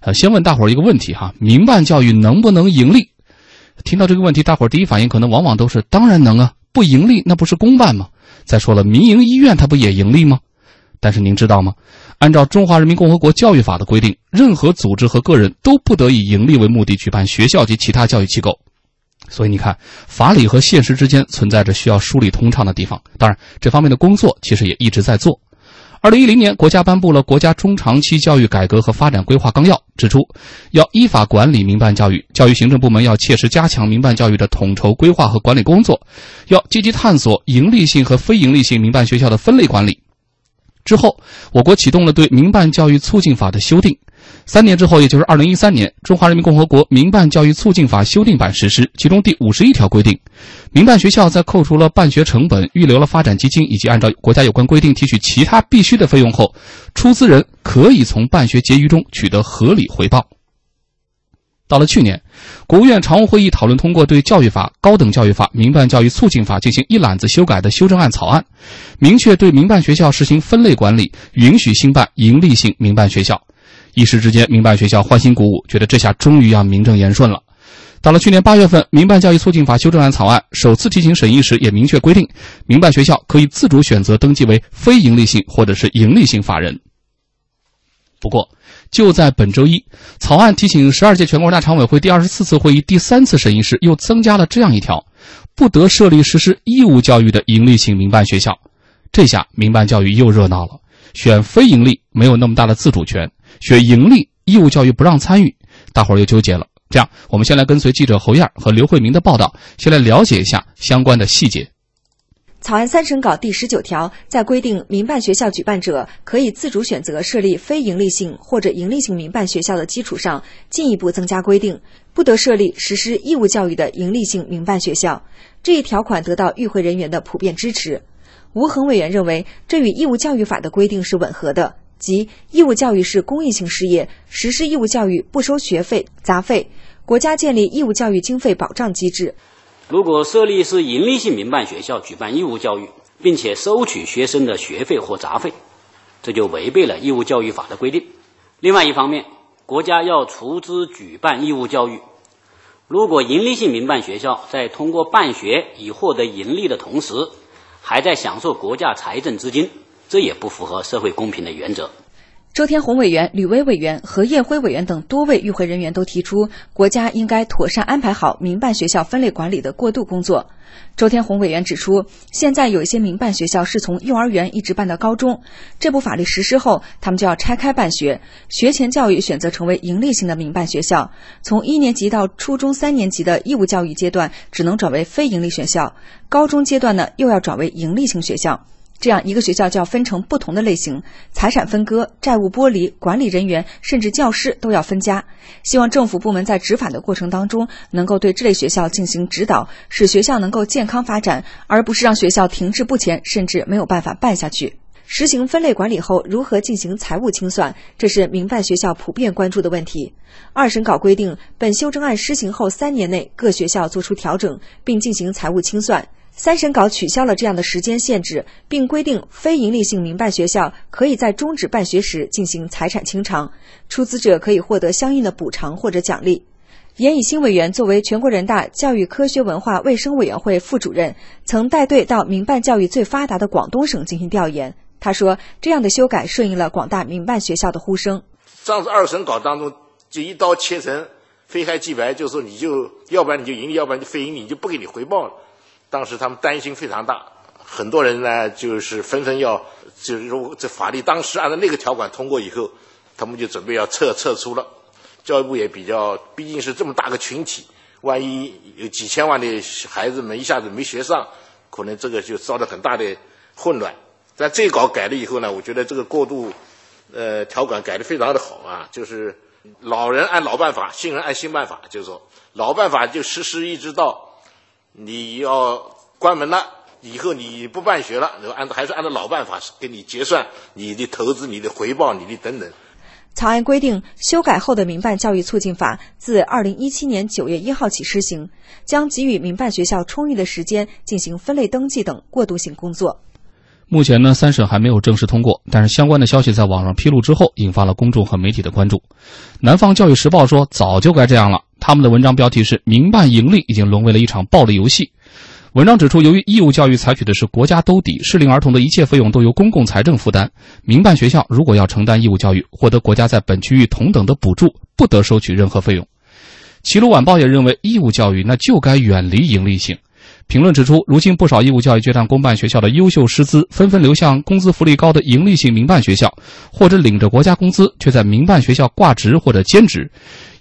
呃，先问大伙一个问题哈：民办教育能不能盈利？听到这个问题，大伙儿第一反应可能往往都是当然能啊，不盈利那不是公办吗？再说了，民营医院它不也盈利吗？但是您知道吗？按照《中华人民共和国教育法》的规定，任何组织和个人都不得以盈利为目的举办学校及其他教育机构。所以你看，法理和现实之间存在着需要梳理通畅的地方。当然，这方面的工作其实也一直在做。二零一零年，国家颁布了《国家中长期教育改革和发展规划纲要》，指出要依法管理民办教育，教育行政部门要切实加强民办教育的统筹规划和管理工作，要积极探索盈利性和非盈利性民办学校的分类管理。之后，我国启动了对《民办教育促进法》的修订。三年之后，也就是二零一三年，《中华人民共和国民办教育促进法》修订版实施，其中第五十一条规定，民办学校在扣除了办学成本、预留了发展基金以及按照国家有关规定提取其他必须的费用后，出资人可以从办学结余中取得合理回报。到了去年，国务院常务会议讨论通过对《教育法》《高等教育法》《民办教育促进法》进行一揽子修改的修正案草案，明确对民办学校实行分类管理，允许兴办盈利性民办学校。一时之间，民办学校欢欣鼓舞，觉得这下终于要名正言顺了。到了去年八月份，《民办教育促进法》修正案草案首次提请审议时，也明确规定，民办学校可以自主选择登记为非营利性或者是盈利性法人。不过，就在本周一，草案提请十二届全国人大常委会第二十四次会议第三次审议时，又增加了这样一条：不得设立实施义务教育的盈利性民办学校。这下民办教育又热闹了，选非盈利没有那么大的自主权，选盈利义务教育不让参与，大伙儿又纠结了。这样，我们先来跟随记者侯燕和刘慧明的报道，先来了解一下相关的细节。草案三审稿第十九条，在规定民办学校举办者可以自主选择设立非营利性或者营利性民办学校的基础上，进一步增加规定，不得设立实施义务教育的营利性民办学校。这一条款得到与会人员的普遍支持。吴恒委员认为，这与义务教育法的规定是吻合的，即义务教育是公益性事业，实施义务教育不收学费、杂费，国家建立义务教育经费保障机制。如果设立是盈利性民办学校举办义务教育，并且收取学生的学费或杂费，这就违背了义务教育法的规定。另外一方面，国家要出资举办义务教育，如果盈利性民办学校在通过办学以获得盈利的同时，还在享受国家财政资金，这也不符合社会公平的原则。周天红委员、吕薇委员、何业辉委员等多位与会人员都提出，国家应该妥善安排好民办学校分类管理的过渡工作。周天红委员指出，现在有一些民办学校是从幼儿园一直办到高中，这部法律实施后，他们就要拆开办学，学前教育选择成为盈利性的民办学校，从一年级到初中三年级的义务教育阶段只能转为非盈利学校，高中阶段呢又要转为盈利性学校。这样一个学校就要分成不同的类型，财产分割、债务剥离、管理人员甚至教师都要分家。希望政府部门在执法的过程当中，能够对这类学校进行指导，使学校能够健康发展，而不是让学校停滞不前，甚至没有办法办下去。实行分类管理后，如何进行财务清算，这是民办学校普遍关注的问题。二审稿规定，本修正案施行后三年内，各学校作出调整，并进行财务清算。三审稿取消了这样的时间限制，并规定非营利性民办学校可以在终止办学时进行财产清偿，出资者可以获得相应的补偿或者奖励。严以新委员作为全国人大教育科学文化卫生委员会副主任，曾带队到民办教育最发达的广东省进行调研。他说：“这样的修改顺应了广大民办学校的呼声。”上次二审稿当中就一刀切成非黑即白，就说你就要不然你就盈利，要不然就非盈利，你就不给你回报了。当时他们担心非常大，很多人呢就是纷纷要，就是如果这法律当时按照那个条款通过以后，他们就准备要撤撤出了。教育部也比较，毕竟是这么大个群体，万一有几千万的孩子们一下子没学上，可能这个就造成很大的混乱。但这稿改了以后呢，我觉得这个过渡，呃，条款改的非常的好啊，就是老人按老办法，新人按新办法，就是说老办法就实施一直到。你要关门了，以后你不办学了，然后按还是按照老办法给你结算你的投资、你的回报、你的等等。草案规定，修改后的《民办教育促进法》自二零一七年九月一号起施行，将给予民办学校充裕的时间进行分类登记等过渡性工作。目前呢，三审还没有正式通过，但是相关的消息在网上披露之后，引发了公众和媒体的关注。南方教育时报说，早就该这样了。他们的文章标题是“民办盈利已经沦为了一场暴力游戏”。文章指出，由于义务教育采取的是国家兜底，适龄儿童的一切费用都由公共财政负担，民办学校如果要承担义务教育，获得国家在本区域同等的补助，不得收取任何费用。齐鲁晚报也认为，义务教育那就该远离盈利性。评论指出，如今不少义务教育阶段公办学校的优秀师资纷纷流向工资福利高的盈利性民办学校，或者领着国家工资却在民办学校挂职或者兼职。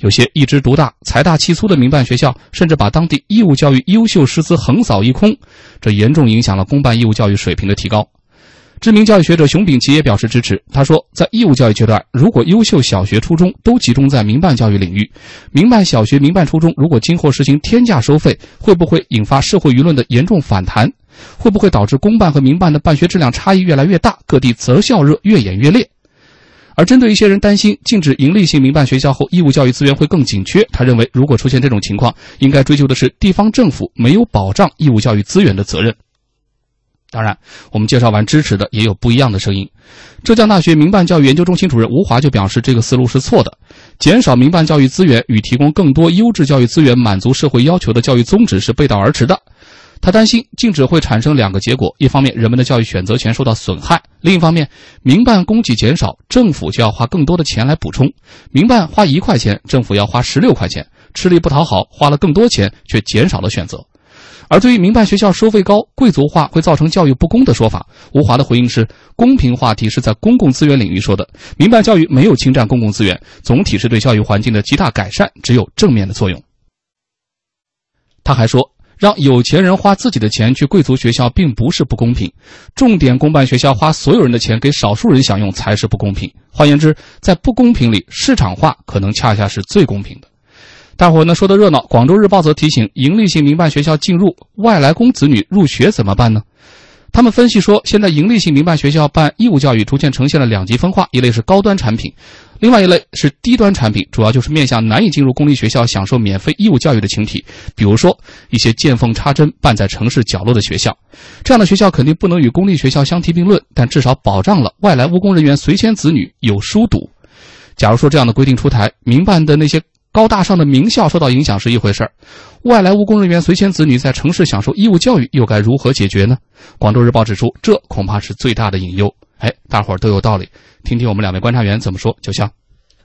有些一枝独大、财大气粗的民办学校，甚至把当地义务教育优秀师资横扫一空，这严重影响了公办义务教育水平的提高。知名教育学者熊丙奇也表示支持。他说，在义务教育阶段，如果优秀小学、初中都集中在民办教育领域，民办小学、民办初中如果今后实行天价收费，会不会引发社会舆论的严重反弹？会不会导致公办和民办的办学质量差异越来越大，各地择校热越演越烈？而针对一些人担心禁止盈利性民办学校后，义务教育资源会更紧缺，他认为，如果出现这种情况，应该追究的是地方政府没有保障义务教育资源的责任。当然，我们介绍完支持的，也有不一样的声音。浙江大学民办教育研究中心主任吴华就表示，这个思路是错的。减少民办教育资源与提供更多优质教育资源，满足社会要求的教育宗旨是背道而驰的。他担心禁止会产生两个结果：一方面，人们的教育选择权受到损害；另一方面，民办供给减少，政府就要花更多的钱来补充。民办花一块钱，政府要花十六块钱，吃力不讨好，花了更多钱却减少了选择。而对于民办学校收费高、贵族化会造成教育不公的说法，吴华的回应是：公平话题是在公共资源领域说的，民办教育没有侵占公共资源，总体是对教育环境的极大改善，只有正面的作用。他还说，让有钱人花自己的钱去贵族学校，并不是不公平；重点公办学校花所有人的钱给少数人享用，才是不公平。换言之，在不公平里，市场化可能恰恰是最公平的。大伙儿呢说的热闹，广州日报则提醒：盈利性民办学校进入，外来工子女入学怎么办呢？他们分析说，现在盈利性民办学校办义务教育逐渐呈现了两极分化，一类是高端产品，另外一类是低端产品，主要就是面向难以进入公立学校享受免费义务教育的群体，比如说一些见缝插针办在城市角落的学校。这样的学校肯定不能与公立学校相提并论，但至少保障了外来务工人员随迁子女有书读。假如说这样的规定出台，民办的那些。高大上的名校受到影响是一回事儿，外来务工人员随迁子女在城市享受义务教育又该如何解决呢？广州日报指出，这恐怕是最大的隐忧。哎，大伙儿都有道理，听听我们两位观察员怎么说。就像，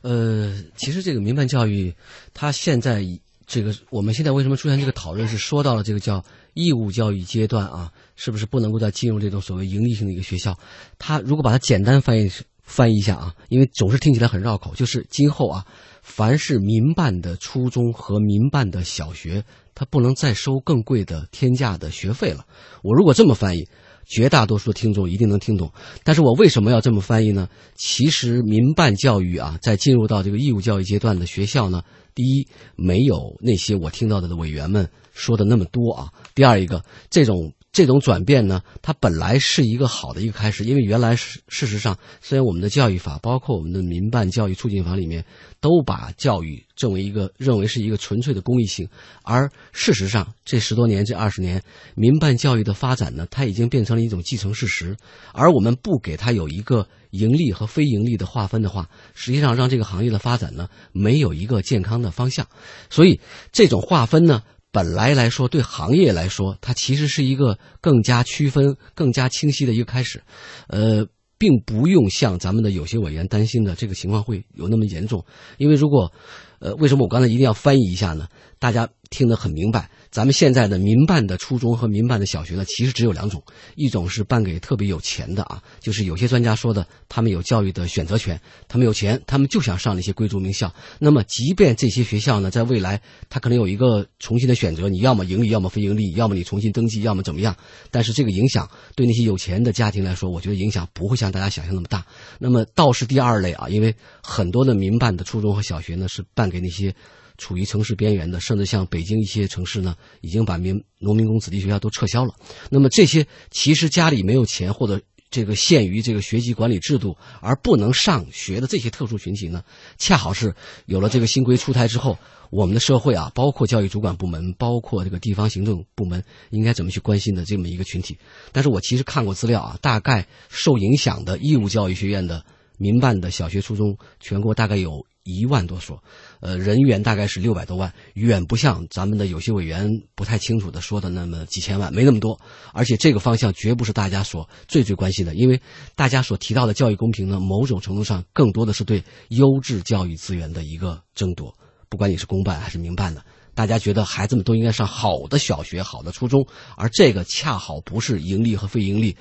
呃，其实这个民办教育，它现在这个我们现在为什么出现这个讨论，是说到了这个叫义务教育阶段啊，是不是不能够再进入这种所谓盈利性的一个学校？它如果把它简单翻译翻译一下啊，因为总是听起来很绕口，就是今后啊。凡是民办的初中和民办的小学，它不能再收更贵的天价的学费了。我如果这么翻译，绝大多数听众一定能听懂。但是我为什么要这么翻译呢？其实民办教育啊，在进入到这个义务教育阶段的学校呢，第一，没有那些我听到的委员们说的那么多啊。第二一个，这种。这种转变呢，它本来是一个好的一个开始，因为原来是事实上，虽然我们的教育法，包括我们的民办教育促进法里面，都把教育作为一个认为是一个纯粹的公益性，而事实上这十多年、这二十年，民办教育的发展呢，它已经变成了一种既成事实，而我们不给它有一个盈利和非盈利的划分的话，实际上让这个行业的发展呢，没有一个健康的方向，所以这种划分呢。本来来说，对行业来说，它其实是一个更加区分、更加清晰的一个开始，呃，并不用像咱们的有些委员担心的这个情况会有那么严重，因为如果，呃，为什么我刚才一定要翻译一下呢？大家听得很明白。咱们现在的民办的初中和民办的小学呢，其实只有两种，一种是办给特别有钱的啊，就是有些专家说的，他们有教育的选择权，他们有钱，他们就想上那些贵族名校。那么，即便这些学校呢，在未来他可能有一个重新的选择，你要么盈利，要么非盈利，要么你重新登记，要么怎么样？但是这个影响对那些有钱的家庭来说，我觉得影响不会像大家想象那么大。那么倒是第二类啊，因为很多的民办的初中和小学呢，是办给那些。处于城市边缘的，甚至像北京一些城市呢，已经把民农民工子弟学校都撤销了。那么这些其实家里没有钱或者这个限于这个学籍管理制度而不能上学的这些特殊群体呢，恰好是有了这个新规出台之后，我们的社会啊，包括教育主管部门，包括这个地方行政部门，应该怎么去关心的这么一个群体。但是我其实看过资料啊，大概受影响的义务教育学院的民办的小学、初中，全国大概有一万多所。呃，人员大概是六百多万，远不像咱们的有些委员不太清楚的说的那么几千万，没那么多。而且这个方向绝不是大家所最最关心的，因为大家所提到的教育公平呢，某种程度上更多的是对优质教育资源的一个争夺。不管你是公办还是民办的，大家觉得孩子们都应该上好的小学、好的初中，而这个恰好不是盈利和非盈利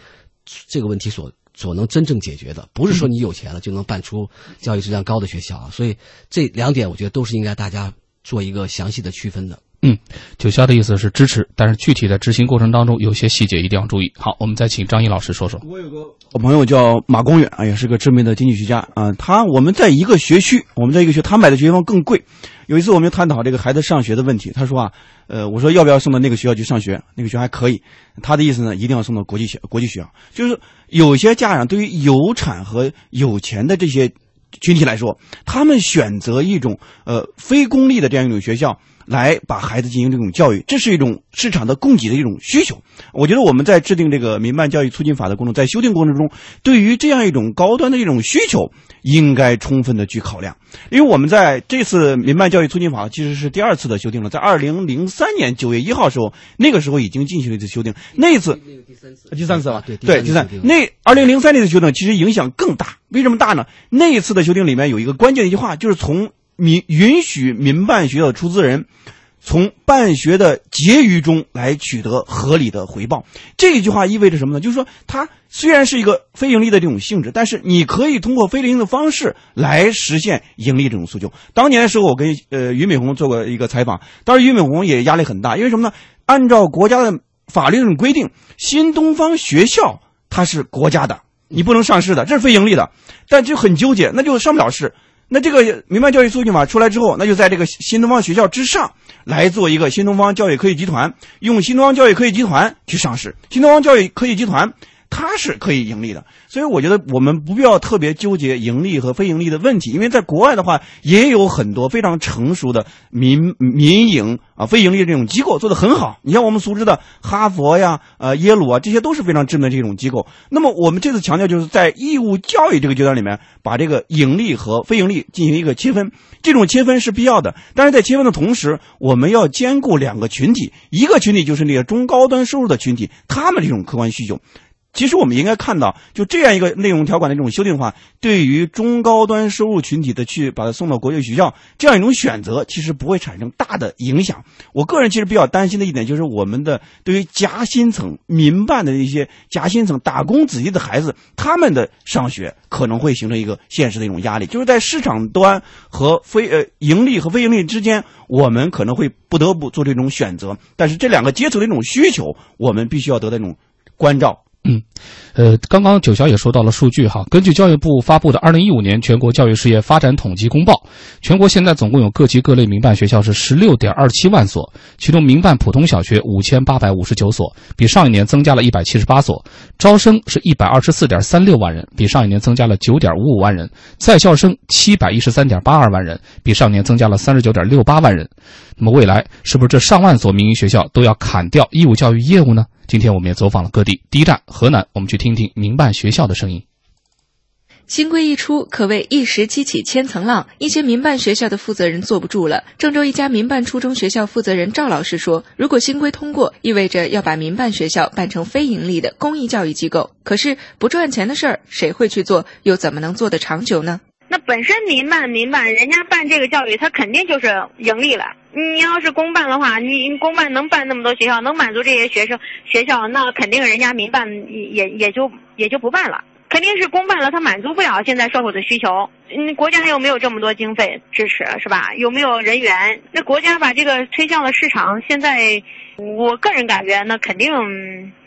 这个问题所。所能真正解决的，不是说你有钱了就能办出教育质量高的学校啊。所以这两点，我觉得都是应该大家做一个详细的区分的。嗯，九霄的意思是支持，但是具体的执行过程当中，有些细节一定要注意。好，我们再请张毅老师说说。我有个我朋友叫马公远啊，也是个知名的经济学家啊。他我们在一个学区，我们在一个学，他买的学区房更贵。有一次我们探讨这个孩子上学的问题，他说啊，呃，我说要不要送到那个学校去上学？那个学校还可以。他的意思呢，一定要送到国际学国际学校。就是有些家长对于有产和有钱的这些群体来说，他们选择一种呃非公立的这样一种学校。来把孩子进行这种教育，这是一种市场的供给的一种需求。我觉得我们在制定这个民办教育促进法的过程，在修订过程中，对于这样一种高端的一种需求，应该充分的去考量。因为我们在这次民办教育促进法其实是第二次的修订了，在二零零三年九月一号时候，那个时候已经进行了一次修订，那次第三次，第三次吧，对对，第三那二零零三年的修订其实影响更大，为什么大呢？那一次的修订里面有一个关键的一句话，就是从。民允许民办学校的出资人从办学的结余中来取得合理的回报。这句话意味着什么呢？就是说，它虽然是一个非盈利的这种性质，但是你可以通过非盈利的方式来实现盈利这种诉求。当年的时候，我跟呃俞敏洪做过一个采访，当时俞敏洪也压力很大，因为什么呢？按照国家的法律这种规定，新东方学校它是国家的，你不能上市的，这是非盈利的，但就很纠结，那就上不了市。那这个民办教育促进法出来之后，那就在这个新东方学校之上来做一个新东方教育科技集团，用新东方教育科技集团去上市。新东方教育科技集团。它是可以盈利的，所以我觉得我们不必要特别纠结盈利和非盈利的问题，因为在国外的话也有很多非常成熟的民民营啊非盈利这种机构做得很好。你像我们熟知的哈佛呀、呃耶鲁啊，这些都是非常知名的这种机构。那么我们这次强调就是在义务教育这个阶段里面，把这个盈利和非盈利进行一个切分，这种切分是必要的。但是在切分的同时，我们要兼顾两个群体，一个群体就是那个中高端收入的群体，他们这种客观需求。其实我们应该看到，就这样一个内容条款的这种修订的话，对于中高端收入群体的去把它送到国际学校这样一种选择，其实不会产生大的影响。我个人其实比较担心的一点就是，我们的对于夹心层民办的一些夹心层打工子弟的孩子，他们的上学可能会形成一个现实的一种压力，就是在市场端和非呃盈利和非盈利之间，我们可能会不得不做这种选择。但是这两个阶层的一种需求，我们必须要得到一种关照。嗯，呃，刚刚九霄也说到了数据哈。根据教育部发布的《二零一五年全国教育事业发展统计公报》，全国现在总共有各级各类民办学校是十六点二七万所，其中民办普通小学五千八百五十九所，比上一年增加了一百七十八所，招生是一百二十四点三六万人，比上一年增加了九点五五万人，在校生七百一十三点八二万人，比上年增加了三十九点六八万人。那么未来是不是这上万所民营学校都要砍掉义务教育业务呢？今天我们也走访了各地，第一站河南，我们去听听民办学校的声音。新规一出，可谓一石激起千层浪，一些民办学校的负责人坐不住了。郑州一家民办初中学校负责人赵老师说：“如果新规通过，意味着要把民办学校办成非盈利的公益教育机构。可是不赚钱的事儿，谁会去做？又怎么能做得长久呢？”那本身民办民办，人家办这个教育，他肯定就是盈利了。你要是公办的话，你公办能办那么多学校，能满足这些学生学校，那肯定人家民办也也就也就不办了。肯定是公办了，他满足不了现在社会的需求。嗯，国家又没有这么多经费支持，是吧？有没有人员？那国家把这个推向了市场，现在我个人感觉，那肯定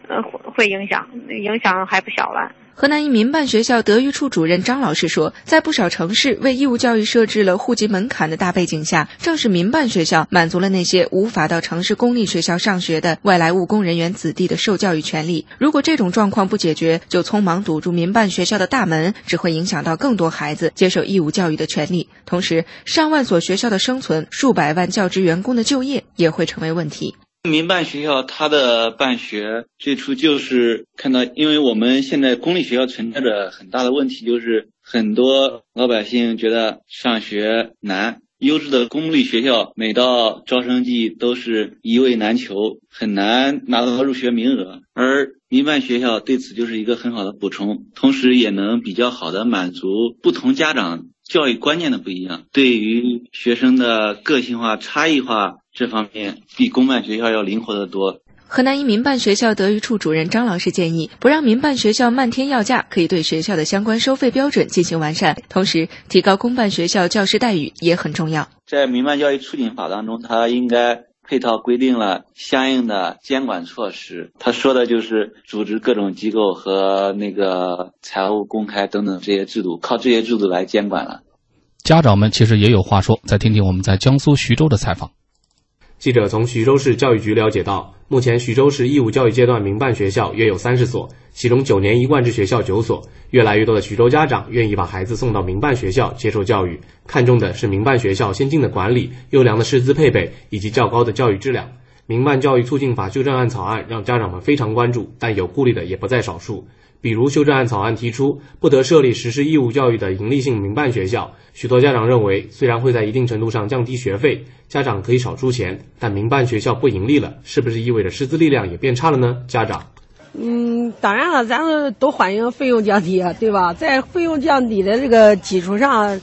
呃会会影响，影响还不小了。河南一民办学校德育处主任张老师说，在不少城市为义务教育设置了户籍门槛的大背景下，正是民办学校满足了那些无法到城市公立学校上学的外来务工人员子弟的受教育权利。如果这种状况不解决，就匆忙堵住民办学校的大门，只会影响到更多孩子接受义务教育的权利。同时，上万所学校的生存，数百万教职员工的就业也会成为问题。民办学校它的办学最初就是看到，因为我们现在公立学校存在着很大的问题，就是很多老百姓觉得上学难，优质的公立学校每到招生季都是一位难求，很难拿到入学名额，而民办学校对此就是一个很好的补充，同时也能比较好的满足不同家长教育观念的不一样，对于学生的个性化差异化。这方面比公办学校要灵活得多。河南一民办学校德育处主任张老师建议，不让民办学校漫天要价，可以对学校的相关收费标准进行完善，同时提高公办学校教师待遇也很重要。在民办教育促进法当中，它应该配套规定了相应的监管措施。他说的就是组织各种机构和那个财务公开等等这些制度，靠这些制度来监管了。家长们其实也有话说，再听听我们在江苏徐州的采访。记者从徐州市教育局了解到，目前徐州市义务教育阶段民办学校约有三十所，其中九年一贯制学校九所。越来越多的徐州家长愿意把孩子送到民办学校接受教育，看重的是民办学校先进的管理、优良的师资配备以及较高的教育质量。民办教育促进法修正案草案让家长们非常关注，但有顾虑的也不在少数。比如修正案草案提出不得设立实施义务教育的营利性民办学校，许多家长认为，虽然会在一定程度上降低学费，家长可以少出钱，但民办学校不盈利了，是不是意味着师资力量也变差了呢？家长，嗯，当然了，咱们都欢迎费用降低，对吧？在费用降低的这个基础上，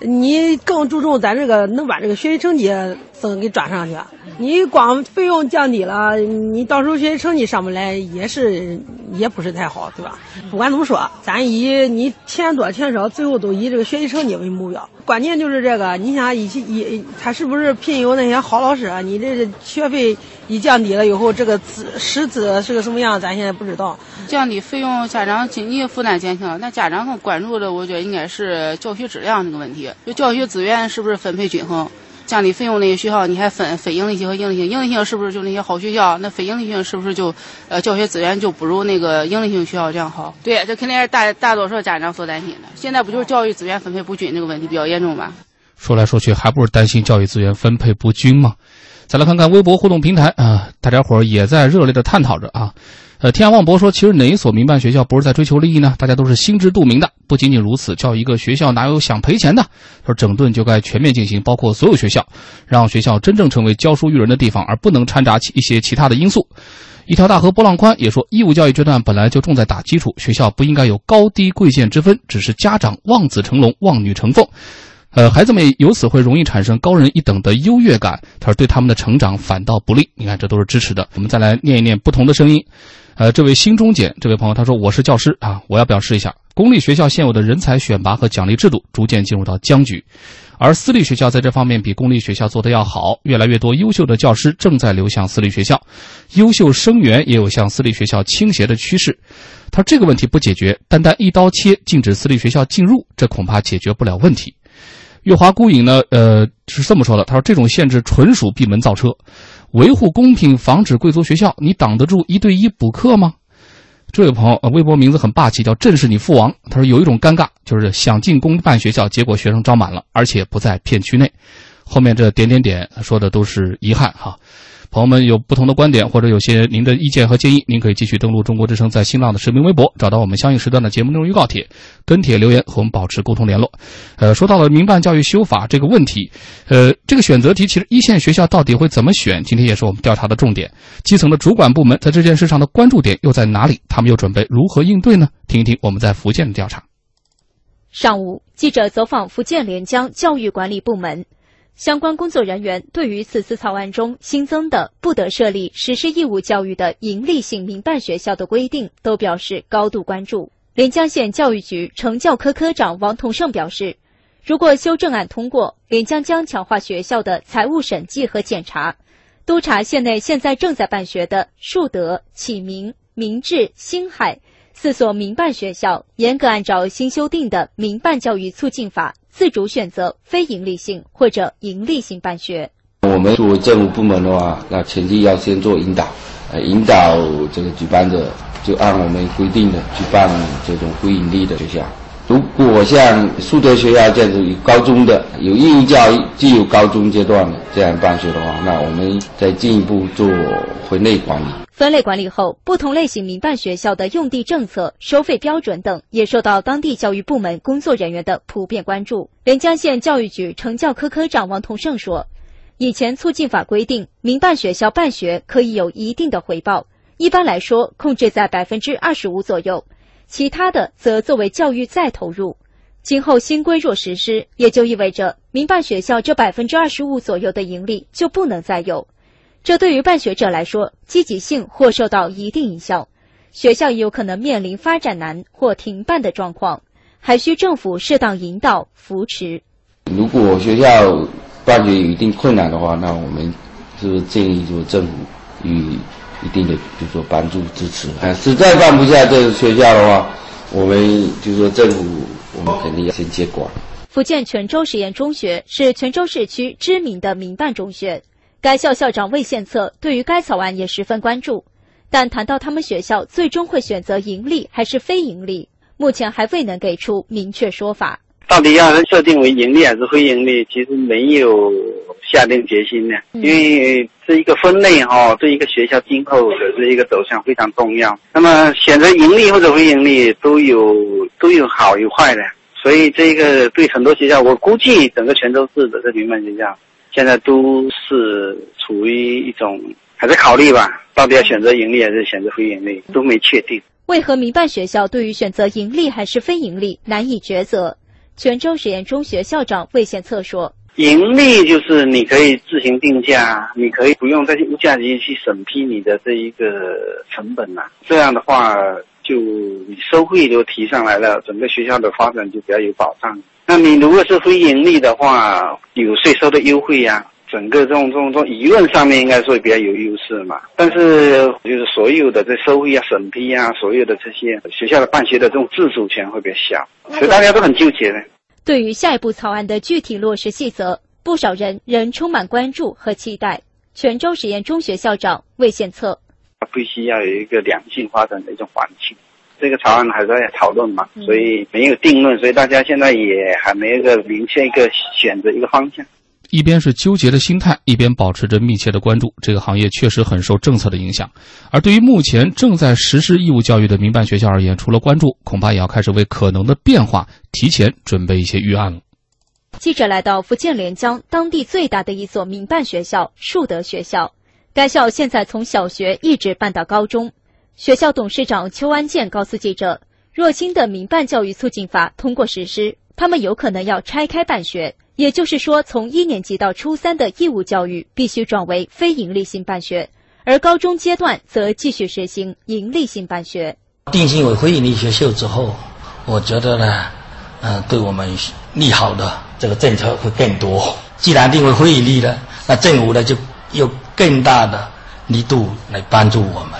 你更注重咱这个能把这个学习成绩增给抓上去。你光费用降低了，你到时候学习成绩上不来，也是也不是太好，对吧？不管怎么说，咱以你钱多钱少，最后都以这个学习成绩为目标。关键就是这个，你想一起一，他是不是聘有那些好老师啊？你这学费一降低了以后，这个资师资是个什么样？咱现在不知道。降低费用，家长经济负担减轻了，那家长更关注的，我觉得应该是教学质量这个问题，就教学资源是不是分配均衡。降低费用那些学校，你还分非盈利性和盈利性，盈利性是不是就那些好学校？那非盈利性是不是就，呃，教学资源就不如那个盈利性学校这样好？对，这肯定是大大多数家长所担心的。现在不就是教育资源分配不均这个问题比较严重吗？说来说去，还不是担心教育资源分配不均吗？再来看看微博互动平台啊，大家伙儿也在热烈的探讨着啊。呃，天涯望博说，其实哪一所民办学校不是在追求利益呢？大家都是心知肚明的。不仅仅如此，叫一个学校哪有想赔钱的？说整顿就该全面进行，包括所有学校，让学校真正成为教书育人的地方，而不能掺杂其一些其他的因素。一条大河波浪宽也说，义务教育阶段本来就重在打基础，学校不应该有高低贵贱之分，只是家长望子成龙、望女成凤。呃，孩子们由此会容易产生高人一等的优越感，他说对他们的成长反倒不利。你看，这都是支持的。我们再来念一念不同的声音。呃，这位新中简这位朋友他说：“我是教师啊，我要表示一下，公立学校现有的人才选拔和奖励制度逐渐进入到僵局，而私立学校在这方面比公立学校做得要好。越来越多优秀的教师正在流向私立学校，优秀生源也有向私立学校倾斜的趋势。他说这个问题不解决，单单一刀切禁止私立学校进入，这恐怕解决不了问题。”月华孤影呢，呃，是这么说的，他说这种限制纯属闭门造车。维护公平，防止贵族学校，你挡得住一对一补课吗？这位朋友，微博名字很霸气，叫“正是你父王”。他说有一种尴尬，就是想进公办学校，结果学生招满了，而且不在片区内。后面这点点点说的都是遗憾哈。朋友们有不同的观点，或者有些您的意见和建议，您可以继续登录中国之声在新浪的视频微博，找到我们相应时段的节目内容预告帖，跟帖留言和我们保持沟通联络。呃，说到了民办教育修法这个问题，呃，这个选择题其实一线学校到底会怎么选？今天也是我们调查的重点。基层的主管部门在这件事上的关注点又在哪里？他们又准备如何应对呢？听一听我们在福建的调查。上午，记者走访福建连江教育管理部门。相关工作人员对于此次草案中新增的不得设立实施义务教育的营利性民办学校的规定，都表示高度关注。连江县教育局成教科科长王同胜表示，如果修正案通过，连江将强化学校的财务审计和检查，督查县内现在正在办学的树德、启明、明治、星海四所民办学校，严格按照新修订的《民办教育促进法》，自主选择非营利性或者盈利性办学。我们作为政府部门的话，那前期要先做引导，呃，引导这个举办者就按我们规定的举办这种非盈利的学校。如果像树德学校这样子有高中的，有义务教育，既有高中阶段的这样办学的话，那我们再进一步做分类管理。分类管理后，不同类型民办学校的用地政策、收费标准等，也受到当地教育部门工作人员的普遍关注。连江县教育局成教科科长王同胜说：“以前促进法规定，民办学校办学可以有一定的回报，一般来说控制在百分之二十五左右。”其他的则作为教育再投入。今后新规若实施，也就意味着民办学校这百分之二十五左右的盈利就不能再有。这对于办学者来说，积极性或受到一定影响，学校也有可能面临发展难或停办的状况，还需政府适当引导扶持。如果学校办学有一定困难的话，那我们是不是建议说政府与一定的，就说帮助支持。啊，实在办不下这个学校的话，我们就说政府，我们肯定要先接管。福建泉州实验中学是泉州市区知名的民办中学，该校校长魏献策对于该草案也十分关注。但谈到他们学校最终会选择盈利还是非盈利，目前还未能给出明确说法。到底要设定为盈利还是非盈利，其实没有下定决心呢。因为这一个分类哈，对一个学校今后的这一个走向非常重要。那么选择盈利或者非盈利都有都有好与坏的，所以这个对很多学校，我估计整个泉州市的这民办学校现在都是处于一种还在考虑吧，到底要选择盈利还是选择非盈利都没确定。为何民办学校对于选择盈利还是非盈利难以抉择？泉州实验中学校长魏献策说：“盈利就是你可以自行定价，你可以不用再去物价局去审批你的这一个成本呐。这样的话，就你收费就提上来了，整个学校的发展就比较有保障。那你如果是非盈利的话，有税收的优惠呀。”整个这种这种这种舆论上面应该说比较有优势嘛，但是就是所有的这收费啊、审批啊，所有的这些学校的办学的这种自主权会比较小，所以大家都很纠结呢。对于下一步草案的具体落实细则，不少人仍充满关注和期待。泉州实验中学校长魏献策，必须要有一个良性发展的一种环境。这个草案还在讨论嘛，所以没有定论，所以大家现在也还没有一个明确一个选择一个方向。一边是纠结的心态，一边保持着密切的关注。这个行业确实很受政策的影响。而对于目前正在实施义务教育的民办学校而言，除了关注，恐怕也要开始为可能的变化提前准备一些预案了。记者来到福建连江当地最大的一所民办学校——树德学校。该校现在从小学一直办到高中。学校董事长邱安建告诉记者：“若新的民办教育促进法通过实施，他们有可能要拆开办学。”也就是说，从一年级到初三的义务教育必须转为非营利性办学，而高中阶段则继续实行盈利性办学。定性为非营利学校之后，我觉得呢，嗯，对我们利好的这个政策会更多。既然定为非盈利了，那政府呢就有更大的力度来帮助我们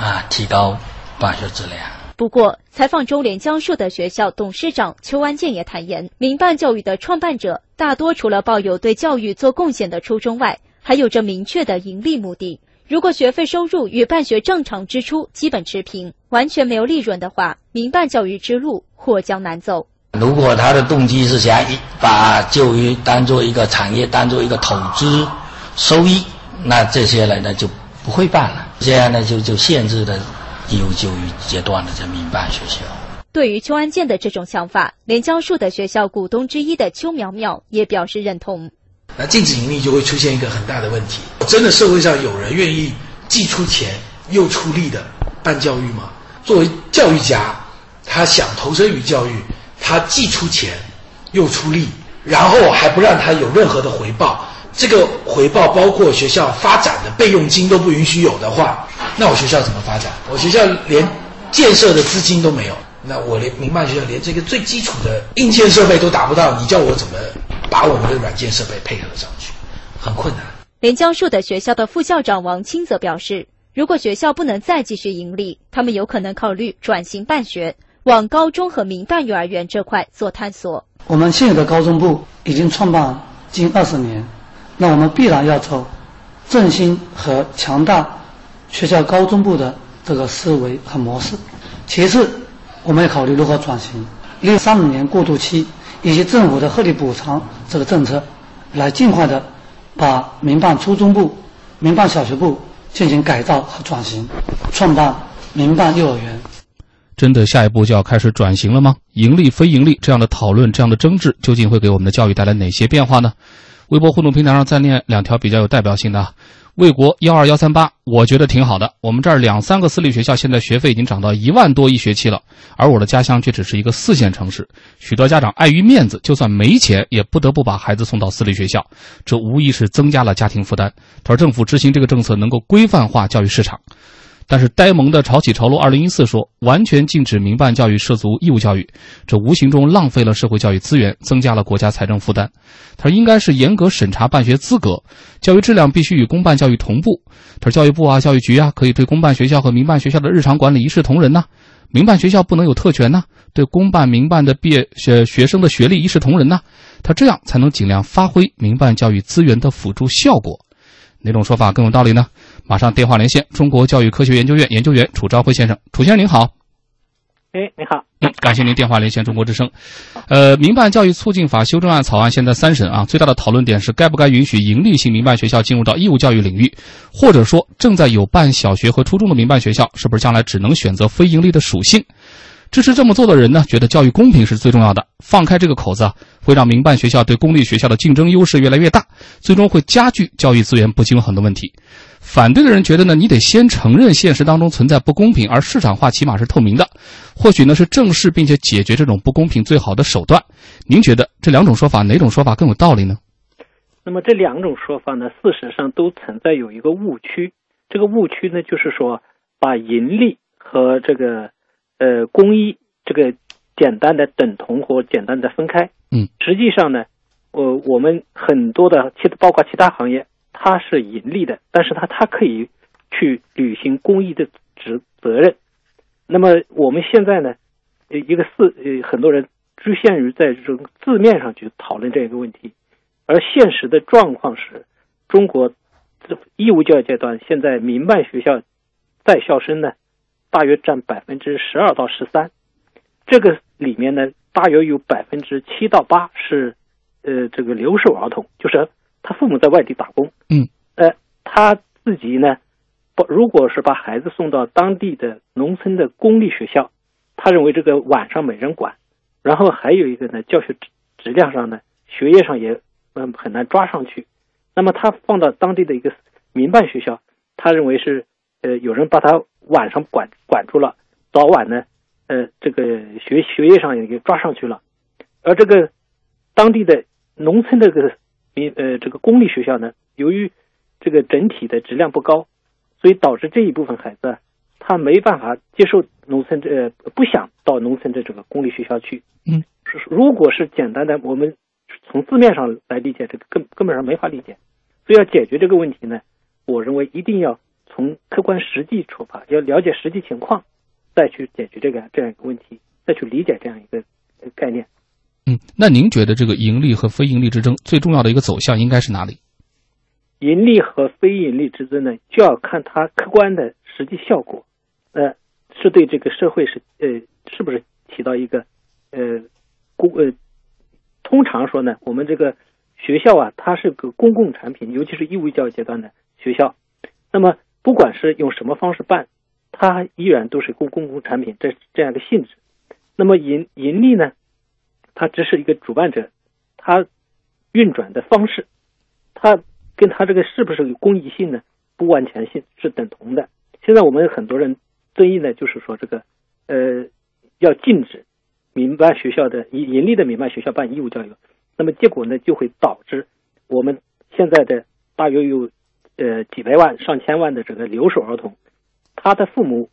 啊，提高办学质量。不过，采访中连江树的学校董事长邱安建也坦言，民办教育的创办者大多除了抱有对教育做贡献的初衷外，还有着明确的盈利目的。如果学费收入与办学正常支出基本持平，完全没有利润的话，民办教育之路或将难走。如果他的动机是想把教育当做一个产业，当做一个投资收益，那这些人呢就不会办了。这样呢就就限制了。义务教育阶段的这民办学校，对于邱安建的这种想法，连江树的学校股东之一的邱苗苗也表示认同。那禁止盈利就会出现一个很大的问题：真的社会上有人愿意既出钱又出力的办教育吗？作为教育家，他想投身于教育，他既出钱又出力，然后还不让他有任何的回报，这个回报包括学校发展的备用金都不允许有的话。那我学校怎么发展？我学校连建设的资金都没有，那我连民办学校连这个最基础的硬件设备都达不到，你叫我怎么把我们的软件设备配合上去？很困难。连江树的学校的副校长王清则表示，如果学校不能再继续盈利，他们有可能考虑转型办学，往高中和民办幼儿园这块做探索。我们现有的高中部已经创办近二十年，那我们必然要走振兴和强大学校高中部的这个思维和模式。其次，我们要考虑如何转型，利用三五年过渡期以及政府的合理补偿这个政策，来尽快的把民办初中部、民办小学部进行改造和转型，创办民办幼儿园。真的下一步就要开始转型了吗？盈利非盈利这样的讨论、这样的争执，究竟会给我们的教育带来哪些变化呢？微博互动平台上再念两条比较有代表性的。魏国幺二幺三八，我觉得挺好的。我们这儿两三个私立学校现在学费已经涨到一万多一学期了，而我的家乡却只是一个四线城市，许多家长碍于面子，就算没钱也不得不把孩子送到私立学校，这无疑是增加了家庭负担。他说，政府执行这个政策能够规范化教育市场。但是呆萌的潮起潮落二零一四说，完全禁止民办教育涉足义务教育，这无形中浪费了社会教育资源，增加了国家财政负担。他说，应该是严格审查办学资格，教育质量必须与公办教育同步。他说，教育部啊、教育局啊，可以对公办学校和民办学校的日常管理一视同仁呐，民办学校不能有特权呐，对公办、民办的毕业学学生的学历一视同仁呐。他这样才能尽量发挥民办教育资源的辅助效果。哪种说法更有道理呢？马上电话连线中国教育科学研究院研究员楚朝晖先生，楚先生您好。哎，你好，嗯感谢您电话连线中国之声。呃，民办教育促进法修正案草案现在三审啊，最大的讨论点是该不该允许盈利性民办学校进入到义务教育领域，或者说正在有办小学和初中的民办学校，是不是将来只能选择非盈利的属性？支持这么做的人呢，觉得教育公平是最重要的。放开这个口子啊，会让民办学校对公立学校的竞争优势越来越大，最终会加剧教育资源不均衡的问题。反对的人觉得呢，你得先承认现实当中存在不公平，而市场化起码是透明的，或许呢是正视并且解决这种不公平最好的手段。您觉得这两种说法哪种说法更有道理呢？那么这两种说法呢，事实上都存在有一个误区。这个误区呢，就是说把盈利和这个。呃，公益这个简单的等同或简单的分开，嗯，实际上呢，我我们很多的其包括其他行业，它是盈利的，但是它它可以去履行公益的职责任。那么我们现在呢，一个四呃，很多人局限于在这种字面上去讨论这个问题，而现实的状况是，中国这义务教育阶段现在民办学校在校生呢。大约占百分之十二到十三，这个里面呢，大约有百分之七到八是，呃，这个留守儿童，就是他父母在外地打工，嗯，呃，他自己呢，不，如果是把孩子送到当地的农村的公立学校，他认为这个晚上没人管，然后还有一个呢，教学质质量上呢，学业上也嗯很难抓上去，那么他放到当地的一个民办学校，他认为是，呃，有人把他。晚上管管住了，早晚呢，呃，这个学学业上也给抓上去了，而这个当地的农村这个民呃这个公立学校呢，由于这个整体的质量不高，所以导致这一部分孩子他没办法接受农村这不想到农村的这个公立学校去。嗯，如果是简单的，我们从字面上来理解，这个根根本上没法理解。所以要解决这个问题呢，我认为一定要。从客观实际出发，要了解实际情况，再去解决这个这样一个问题，再去理解这样一个概念。嗯，那您觉得这个盈利和非盈利之争最重要的一个走向应该是哪里？盈利和非盈利之争呢，就要看它客观的实际效果，呃，是对这个社会是呃是不是起到一个呃公呃，通常说呢，我们这个学校啊，它是个公共产品，尤其是义务教育阶段的学校，那么。不管是用什么方式办，它依然都是公公共产品这这样的性质。那么盈盈利呢？它只是一个主办者，它运转的方式，它跟它这个是不是有公益性呢？不完全性是等同的。现在我们很多人争议呢，就是说这个呃要禁止民办学校的盈盈利的民办学校办义务教育，那么结果呢就会导致我们现在的大约有。呃，几百万、上千万的这个留守儿童，他的父母，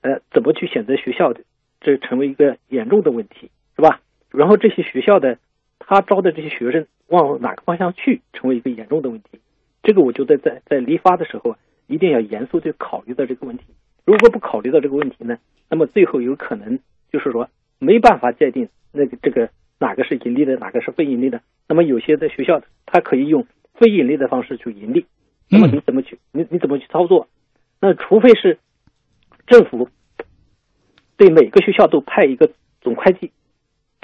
呃，怎么去选择学校的，这成为一个严重的问题，是吧？然后这些学校的，他招的这些学生往哪个方向去，成为一个严重的问题。这个我觉得在在立法的时候，一定要严肃地考虑到这个问题。如果不考虑到这个问题呢，那么最后有可能就是说没办法界定那个这个哪个是盈利的，哪个是非盈利的。那么有些的学校它可以用非盈利的方式去盈利，那么你怎么去你你怎么去操作？那除非是政府对每个学校都派一个总会计，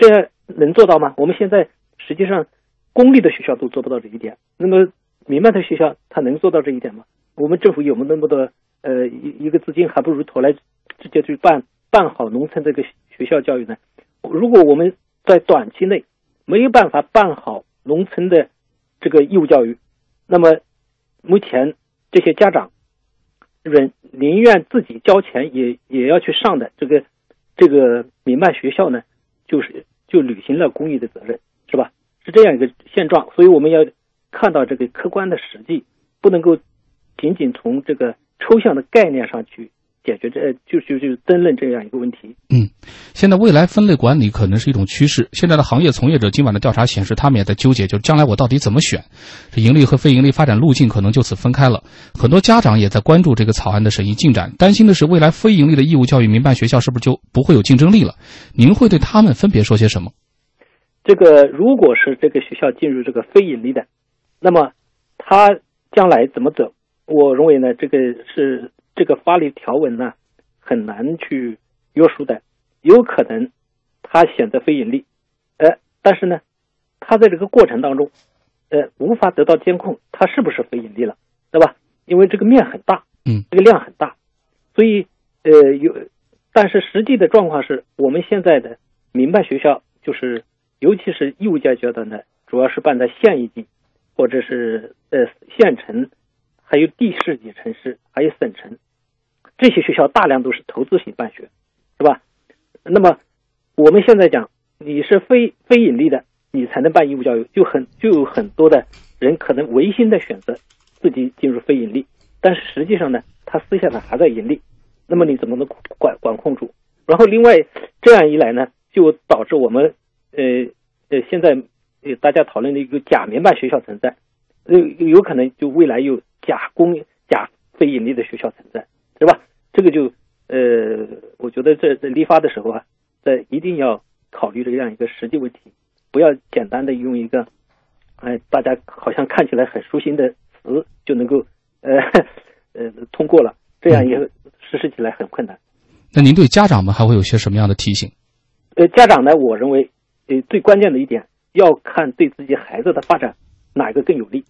这能做到吗？我们现在实际上公立的学校都做不到这一点。那么民办的学校它能做到这一点吗？我们政府有没有那么多呃一一个资金，还不如投来直接去办办好农村这个学校教育呢？如果我们在短期内没有办法办好农村的这个义务教育，那么目前这些家长人宁愿自己交钱也也要去上的这个这个民办学校呢，就是就履行了公益的责任，是吧？是这样一个现状，所以我们要看到这个客观的实际，不能够仅仅从这个抽象的概念上去解决这就就就争论这样一个问题。嗯，现在未来分类管理可能是一种趋势。现在的行业从业者今晚的调查显示，他们也在纠结，就是将来我到底怎么选？这盈利和非盈利发展路径可能就此分开了。很多家长也在关注这个草案的审议进展，担心的是未来非盈利的义务教育民办学校是不是就不会有竞争力了？您会对他们分别说些什么？这个如果是这个学校进入这个非盈利的，那么他将来怎么走？我认为呢，这个是这个法律条文呢很难去约束的，有可能他选择非盈利，呃，但是呢，他在这个过程当中，呃，无法得到监控，他是不是非盈利了，对吧？因为这个面很大，嗯，这个量很大，所以呃有，但是实际的状况是我们现在的民办学校就是。尤其是义务教育阶段呢，主要是办在县一级，或者是呃县城，还有地市级城市，还有省城，这些学校大量都是投资型办学，是吧？那么我们现在讲，你是非非盈利的，你才能办义务教育，就很就有很多的人可能违心的选择自己进入非盈利，但是实际上呢，他私下呢还在盈利，那么你怎么能管管控住？然后另外这样一来呢，就导致我们。呃呃，现在呃大家讨论的一个假民办学校存在，呃有可能就未来有假公假非盈利的学校存在，是吧？这个就呃，我觉得在在立法的时候啊，在一定要考虑这样一个实际问题，不要简单的用一个哎大家好像看起来很舒心的词就能够呃呃通过了，这样也实施起来很困难。那您对家长们还会有些什么样的提醒？呃，家长呢，我认为。呃，最关键的一点要看对自己孩子的发展哪个更有利，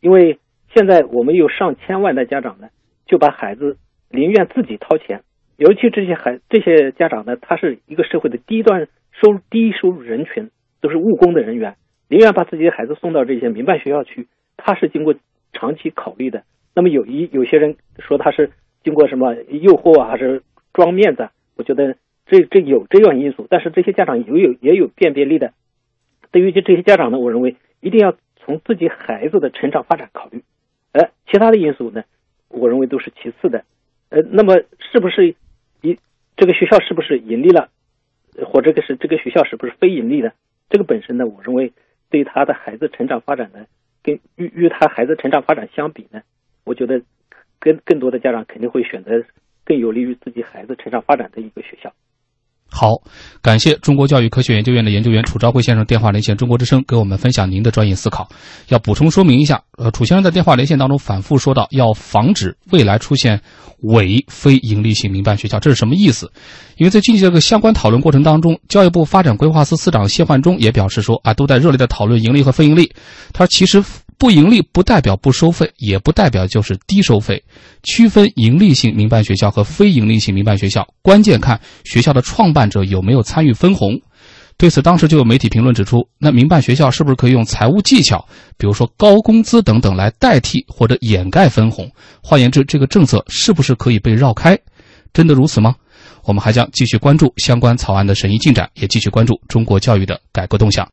因为现在我们有上千万的家长呢，就把孩子宁愿自己掏钱，尤其这些孩这些家长呢，他是一个社会的低端收入低收入人群，都是务工的人员，宁愿把自己的孩子送到这些民办学校去，他是经过长期考虑的。那么有一有些人说他是经过什么诱惑啊，还是装面子？我觉得。这这有这样因素，但是这些家长也有也有辨别力的。对于这这些家长呢，我认为一定要从自己孩子的成长发展考虑，呃，其他的因素呢，我认为都是其次的。呃，那么是不是一这个学校是不是盈利了，或者个是这个学校是不是非盈利的？这个本身呢，我认为对他的孩子成长发展呢，跟与与他孩子成长发展相比呢，我觉得跟更多的家长肯定会选择更有利于自己孩子成长发展的一个学校。好，感谢中国教育科学研究院的研究员楚昭辉先生电话连线中国之声，给我们分享您的专业思考。要补充说明一下，呃，楚先生在电话连线当中反复说到，要防止未来出现伪非盈利性民办学校，这是什么意思？因为在近期这个相关讨论过程当中，教育部发展规划司司长谢焕中也表示说，啊，都在热烈的讨论盈利和非盈利。他说，其实。不盈利不代表不收费，也不代表就是低收费。区分盈利性民办学校和非盈利性民办学校，关键看学校的创办者有没有参与分红。对此，当时就有媒体评论指出，那民办学校是不是可以用财务技巧，比如说高工资等等来代替或者掩盖分红？换言之，这个政策是不是可以被绕开？真的如此吗？我们还将继续关注相关草案的审议进展，也继续关注中国教育的改革动向。